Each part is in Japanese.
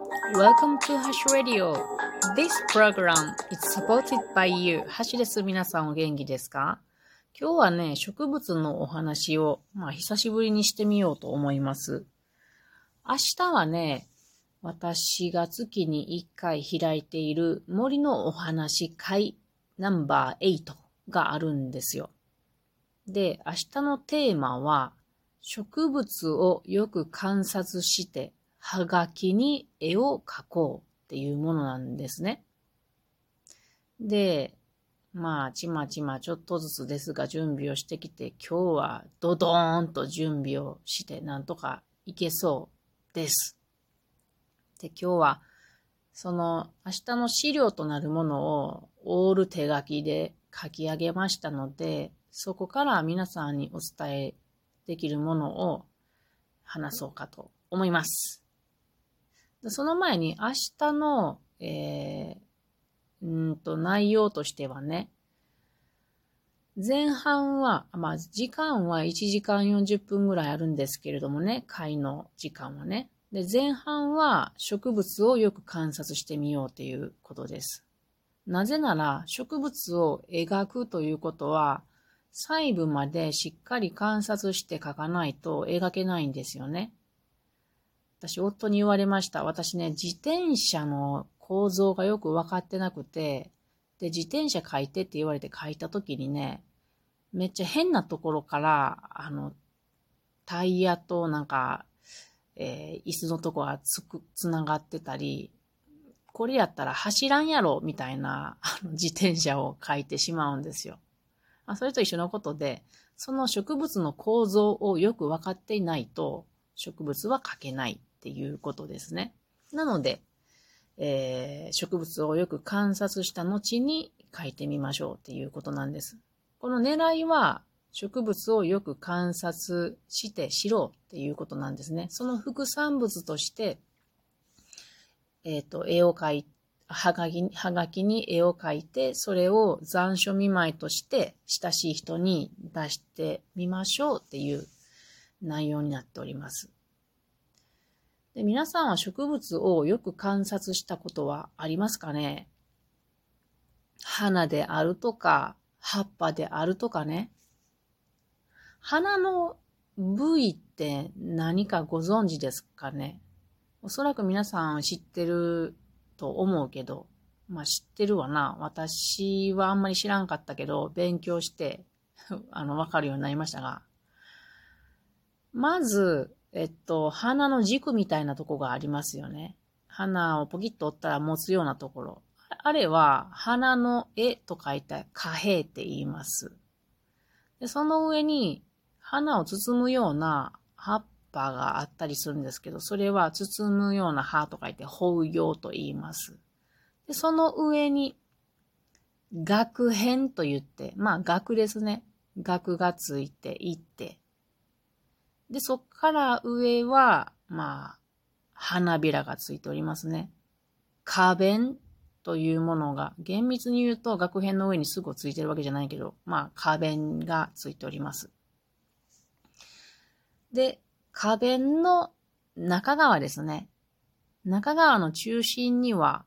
Welcome to Hash Radio. This program is supported by you. ハシです。皆さんお元気ですか？今日はね、植物のお話を、まあ、久しぶりにしてみようと思います。明日はね、私が月に1回開いている森のお話会ナンバー8があるんですよ。で、明日のテーマは、植物をよく観察して、はがきに絵を描こうっていうものなんですね。で、まあ、ちまちまちょっとずつですが準備をしてきて、今日はドドーンと準備をして、なんとかいけそうです。で、今日は、その明日の資料となるものをオール手書きで書き上げましたので、そこから皆さんにお伝えできるものを話そうかと思います。その前に明日の、えー、んと内容としてはね、前半は、まあ、時間は1時間40分ぐらいあるんですけれどもね、会の時間はね。で、前半は植物をよく観察してみようということです。なぜなら、植物を描くということは、細部までしっかり観察して描かないと描けないんですよね。私、夫に言われました。私ね、自転車の構造がよく分かってなくて、で、自転車書いてって言われて書いた時にね、めっちゃ変なところから、あの、タイヤとなんか、えー、椅子のとこがつく、つながってたり、これやったら走らんやろ、みたいな、あの、自転車を書いてしまうんですよ。あそれと一緒のことで、その植物の構造をよく分かっていないと、植物は描けないっていうことですね。なので、えー、植物をよく観察した後に描いてみましょうっていうことなんです。この狙いは、植物をよく観察して知ろうっていうことなんですね。その副産物として、えっ、ー、と、絵を描いはがき、はがきに絵を描いて、それを残暑見舞いとして親しい人に出してみましょうっていう内容になっております。で皆さんは植物をよく観察したことはありますかね？花であるとか、葉っぱであるとかね。花の部位って何かご存知ですかね？おそらく皆さん知ってると思うけど、まあ知ってるわな。私はあんまり知らんかったけど、勉強して、あの、わかるようになりましたが。まず、えっと、花の軸みたいなとこがありますよね。花をポキッと折ったら持つようなところ。あれは、花の絵と書いた貨幣って言います。で、その上に、花を包むような葉っぱがあったりするんですけど、それは包むような葉と書いて、包葉と言います。で、その上に、額片と言って、まあ額ですね。額がついていって、で、そっから上は、まあ、花びらがついておりますね。花弁というものが、厳密に言うと額片の上にすぐついてるわけじゃないけど、まあ、花弁がついております。で、花弁の中側ですね。中側の中心には、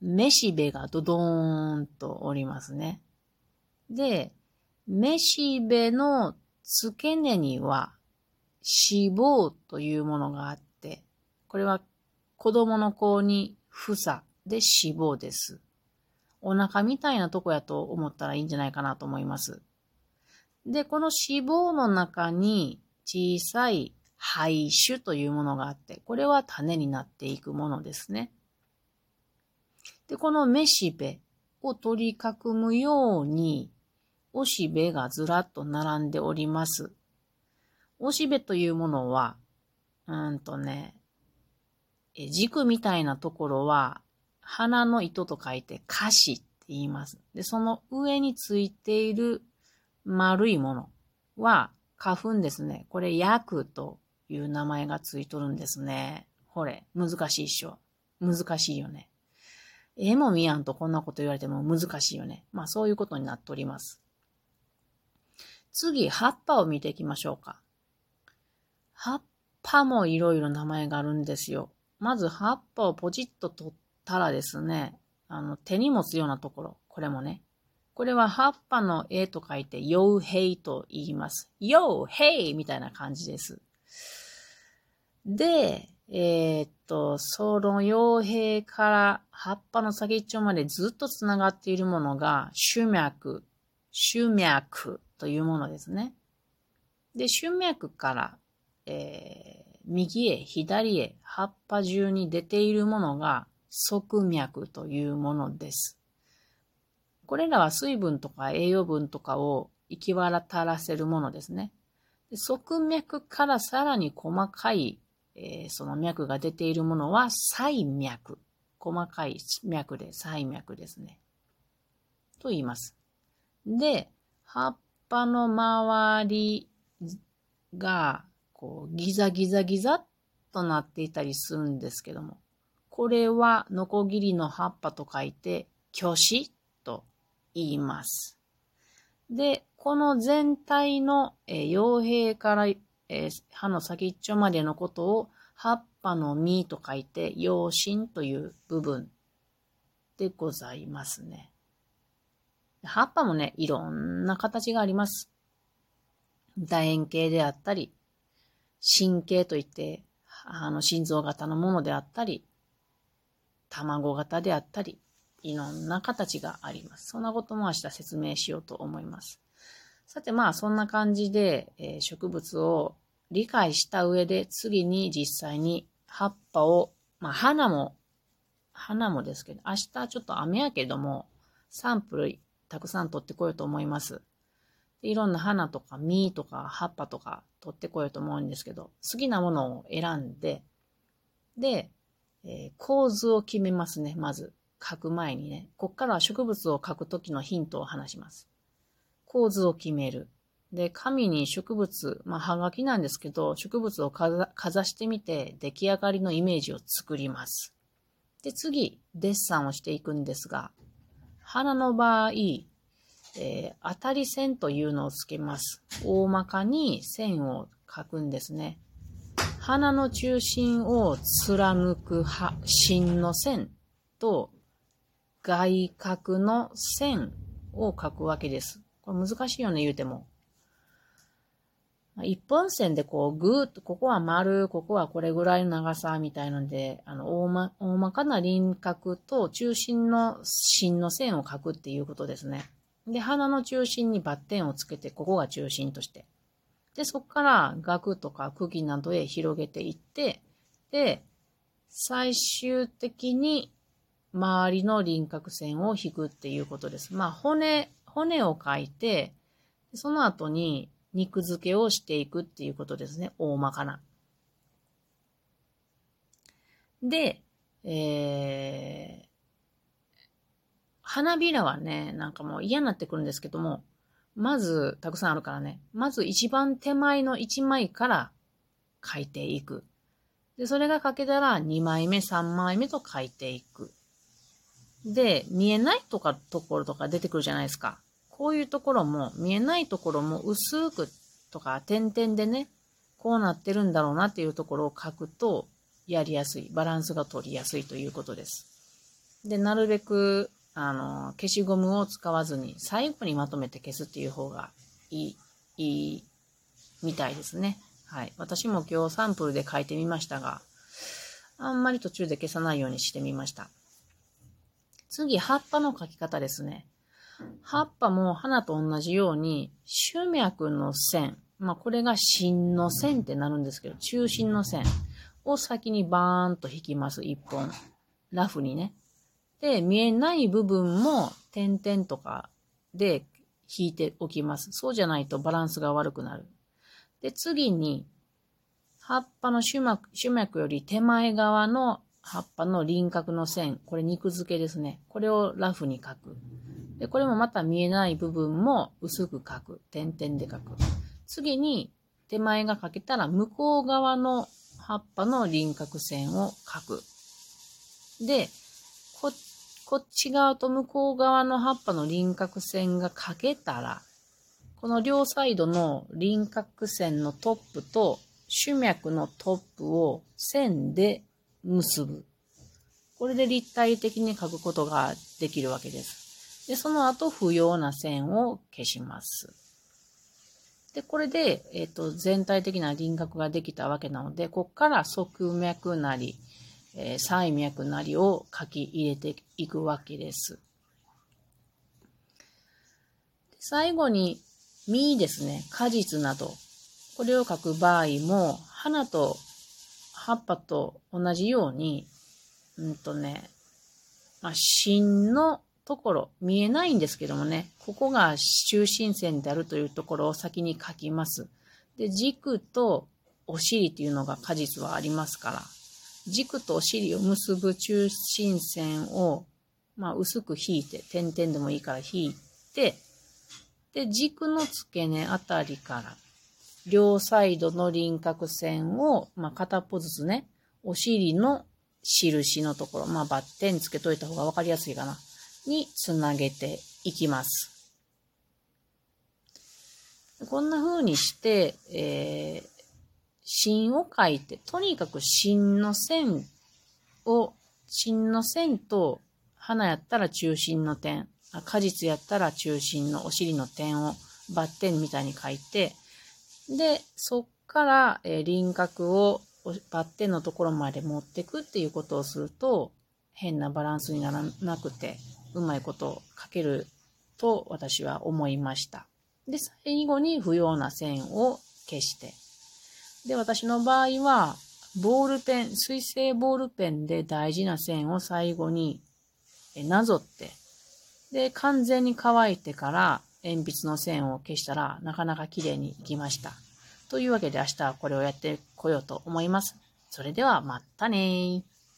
めしべがドドーンとおりますね。で、めしべの付け根には、脂肪というものがあって、これは子供の子に房で脂肪です。お腹みたいなとこやと思ったらいいんじゃないかなと思います。で、この脂肪の中に小さい胚種というものがあって、これは種になっていくものですね。で、このめしべを取り囲むように、おしべがずらっと並んでおります。おしべというものは、うんとね、え軸みたいなところは、花の糸と書いて、カシって言います。で、その上についている丸いものは、花粉ですね。これ、薬という名前がついとるんですね。ほれ、難しいっしょ。難しいよね。絵も見やんとこんなこと言われても難しいよね。まあそういうことになっております。次、葉っぱを見ていきましょうか。葉もいろいろ名前があるんですよ。まず葉っぱをポチッと取ったらですね、あの、手に持つようなところ、これもね、これは葉っぱの絵と書いて、ヨウヘイと言います。ヨウヘイみたいな感じです。で、えー、っと、その傭兵から葉っぱの先っちょまでずっと繋がっているものが、主脈、主脈というものですね。で、主脈から、えー、右へ、左へ、葉っぱ中に出ているものが、側脈というものです。これらは水分とか栄養分とかを行き渡らせるものですね。側脈からさらに細かいえー、その脈が出ているものは細脈。細かい脈で細脈ですね。と言います。で、葉っぱの周りが、こう、ギザギザギザとなっていたりするんですけども、これは、ノコギリの葉っぱと書いて、虚子と言います。で、この全体の、えー、傭兵からえー、葉の先っちょまでのことを葉っぱの実と書いて葉心という部分でございますね。葉っぱもね、いろんな形があります。楕円形であったり、神経といって、あの心臓型のものであったり、卵型であったり、いろんな形があります。そんなことも明日説明しようと思います。さてまあそんな感じで、えー、植物を理解した上で次に実際に葉っぱを、まあ花も、花もですけど、明日ちょっと雨やけども、サンプルたくさん取ってこようと思います。いろんな花とか実とか葉っぱとか取ってこようと思うんですけど、好きなものを選んで、で、えー、構図を決めますね、まず。書く前にね。こっからは植物を書くときのヒントを話します。構図を決める。で、紙に植物、まあ、はがきなんですけど、植物をかざしてみて、出来上がりのイメージを作ります。で、次、デッサンをしていくんですが、花の場合、えー、当たり線というのをつけます。大まかに線を描くんですね。花の中心を貫く芯の線と外角の線を描くわけです。これ難しいよね、言うても。一本線でこう、ぐーっと、ここは丸、ここはこれぐらいの長さみたいので、あの、大ま、大まかな輪郭と中心の芯の線を描くっていうことですね。で、鼻の中心にバッテンをつけて、ここが中心として。で、そこから額とか茎などへ広げていって、で、最終的に周りの輪郭線を引くっていうことです。まあ、骨、骨を描いて、その後に肉付けをしていくっていうことですね。大まかな。で、えー、花びらはね、なんかもう嫌になってくるんですけども、まず、たくさんあるからね、まず一番手前の一枚から描いていく。で、それが描けたら2枚目、3枚目と描いていく。で、見えないとか、ところとか出てくるじゃないですか。こういうところも、見えないところも薄くとか点々でね、こうなってるんだろうなっていうところを書くと、やりやすい、バランスが取りやすいということです。で、なるべく、あの、消しゴムを使わずに、最後にまとめて消すっていう方がいい、いい、みたいですね。はい。私も今日サンプルで書いてみましたが、あんまり途中で消さないようにしてみました。次、葉っぱの描き方ですね。葉っぱも花と同じように、主脈の線、まあこれが芯の線ってなるんですけど、中心の線を先にバーンと引きます、一本。ラフにね。で、見えない部分も点々とかで引いておきます。そうじゃないとバランスが悪くなる。で、次に、葉っぱの主脈主脈より手前側の葉っぱの輪郭の線、これ肉付けですね。これをラフに描く。で、これもまた見えない部分も薄く描く。点々で描く。次に手前が描けたら向こう側の葉っぱの輪郭線を描く。で、こっち側と向こう側の葉っぱの輪郭線が描けたら、この両サイドの輪郭線のトップと主脈のトップを線で結ぶ。これで立体的に書くことができるわけです。で、その後不要な線を消します。で、これで、えっ、ー、と、全体的な輪郭ができたわけなので、ここから側脈なり、えー、細脈なりを書き入れていくわけです。最後に、実ですね、果実など、これを書く場合も、花と葉っぱと同じように、うんとね、まあ、芯のところ、見えないんですけどもね、ここが中心線であるというところを先に書きます。で、軸とお尻っていうのが果実はありますから、軸とお尻を結ぶ中心線を、まあ、薄く引いて、点々でもいいから引いて、で、軸の付け根あたりから、両サイドの輪郭線を、まあ、片っぽずつね、お尻の印のところ、まあ、バッテンつけといた方がわかりやすいかな、につなげていきます。こんな風にして、えー、芯を書いて、とにかく芯の線を、芯の線と、花やったら中心の点、果実やったら中心のお尻の点をバッテンみたいに書いて、で、そっから、輪郭をバッテンのところまで持ってくっていうことをすると、変なバランスにならなくて、うまいことを書けると私は思いました。で、最後に不要な線を消して。で、私の場合は、ボールペン、水性ボールペンで大事な線を最後になぞって、で、完全に乾いてから鉛筆の線を消したらなかなか綺麗にいきました。というわけで明日はこれをやってこようと思います。それではまたね